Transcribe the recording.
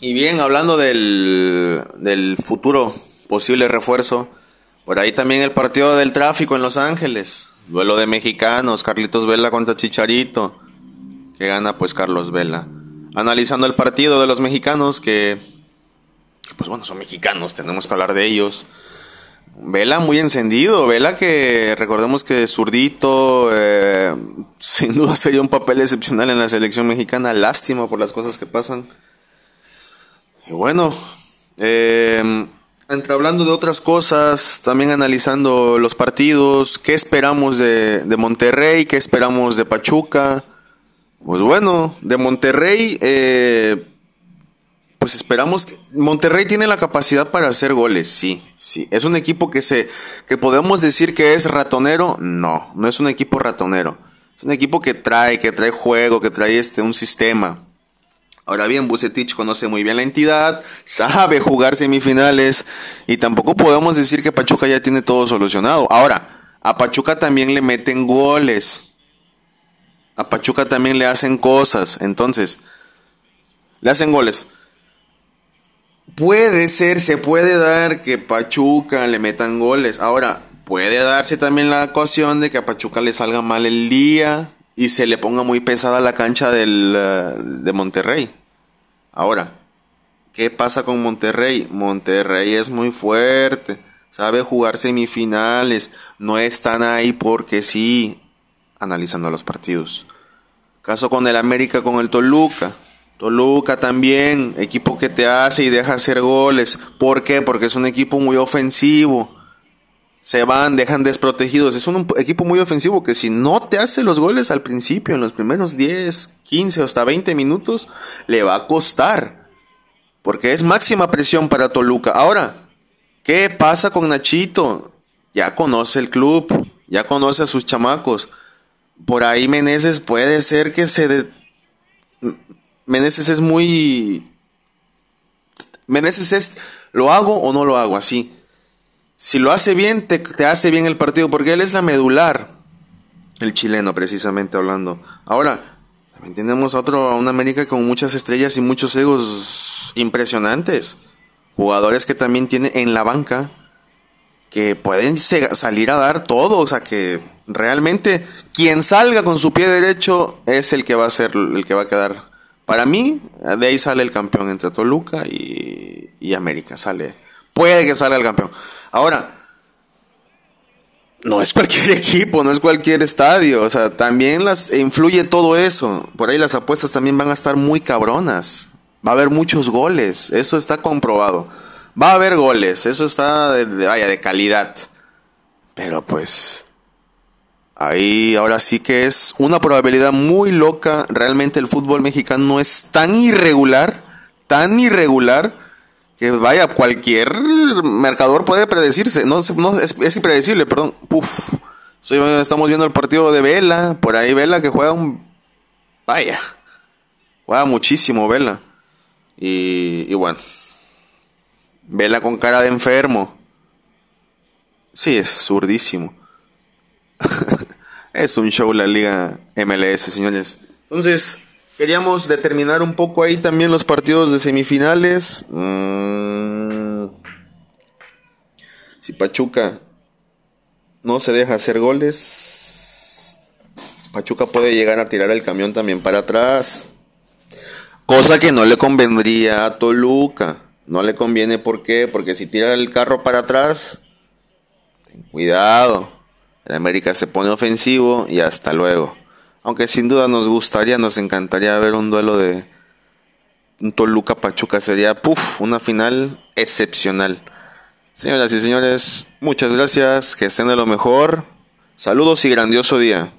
Y bien, hablando del, del futuro posible refuerzo, por ahí también el partido del tráfico en Los Ángeles. Duelo de mexicanos, Carlitos Vela contra Chicharito. Que gana pues Carlos Vela. Analizando el partido de los mexicanos que, que pues bueno, son mexicanos, tenemos que hablar de ellos. Vela muy encendido, Vela que recordemos que zurdito, eh, sin duda sería un papel excepcional en la selección mexicana, lástima por las cosas que pasan. Y bueno, eh, entre hablando de otras cosas, también analizando los partidos, qué esperamos de, de Monterrey, qué esperamos de Pachuca. Pues bueno, de Monterrey, eh, pues esperamos que Monterrey tiene la capacidad para hacer goles, sí, sí. Es un equipo que se que podemos decir que es ratonero, no, no es un equipo ratonero. Es un equipo que trae, que trae juego, que trae este un sistema. Ahora bien, Bucetich conoce muy bien la entidad, sabe jugar semifinales y tampoco podemos decir que Pachuca ya tiene todo solucionado. Ahora, a Pachuca también le meten goles. A Pachuca también le hacen cosas, entonces le hacen goles. Puede ser, se puede dar que Pachuca le metan goles. Ahora, puede darse también la ecuación de que a Pachuca le salga mal el día y se le ponga muy pesada la cancha del, uh, de Monterrey. Ahora, ¿qué pasa con Monterrey? Monterrey es muy fuerte, sabe jugar semifinales, no están ahí porque sí, analizando los partidos. Caso con el América, con el Toluca. Toluca también, equipo que te hace y deja hacer goles. ¿Por qué? Porque es un equipo muy ofensivo. Se van, dejan desprotegidos. Es un equipo muy ofensivo que si no te hace los goles al principio, en los primeros 10, 15 hasta 20 minutos, le va a costar. Porque es máxima presión para Toluca. Ahora, ¿qué pasa con Nachito? Ya conoce el club, ya conoce a sus chamacos. Por ahí Meneses puede ser que se... De Meneses es muy... Meneses es, ¿lo hago o no lo hago? Así. Si lo hace bien, te, te, hace bien el partido, porque él es la medular. El chileno, precisamente hablando. Ahora, también tenemos a otro, a una América con muchas estrellas y muchos egos impresionantes. Jugadores que también tiene en la banca, que pueden salir a dar todo, o sea que realmente quien salga con su pie derecho es el que va a ser, el que va a quedar para mí, de ahí sale el campeón entre Toluca y, y, América. Sale. Puede que salga el campeón. Ahora, no es cualquier equipo, no es cualquier estadio. O sea, también las influye todo eso. Por ahí las apuestas también van a estar muy cabronas. Va a haber muchos goles. Eso está comprobado. Va a haber goles. Eso está de, vaya, de calidad. Pero pues Ahí ahora sí que es una probabilidad muy loca. Realmente el fútbol mexicano es tan irregular, tan irregular, que vaya, cualquier mercador puede predecirse. No, es, impredecible, perdón. Estamos viendo el partido de Vela. Por ahí Vela que juega un... Vaya. Juega muchísimo Vela. Y, y bueno. Vela con cara de enfermo. Sí, es zurdísimo. es un show la liga MLS, señores. Entonces, queríamos determinar un poco ahí también los partidos de semifinales. Mm. Si Pachuca no se deja hacer goles, Pachuca puede llegar a tirar el camión también para atrás. Cosa que no le convendría a Toluca. No le conviene, ¿por qué? Porque si tira el carro para atrás, ten cuidado. El América se pone ofensivo y hasta luego. Aunque sin duda nos gustaría, nos encantaría ver un duelo de un Toluca Pachuca. Sería, puff, una final excepcional. Señoras y señores, muchas gracias. Que estén de lo mejor. Saludos y grandioso día.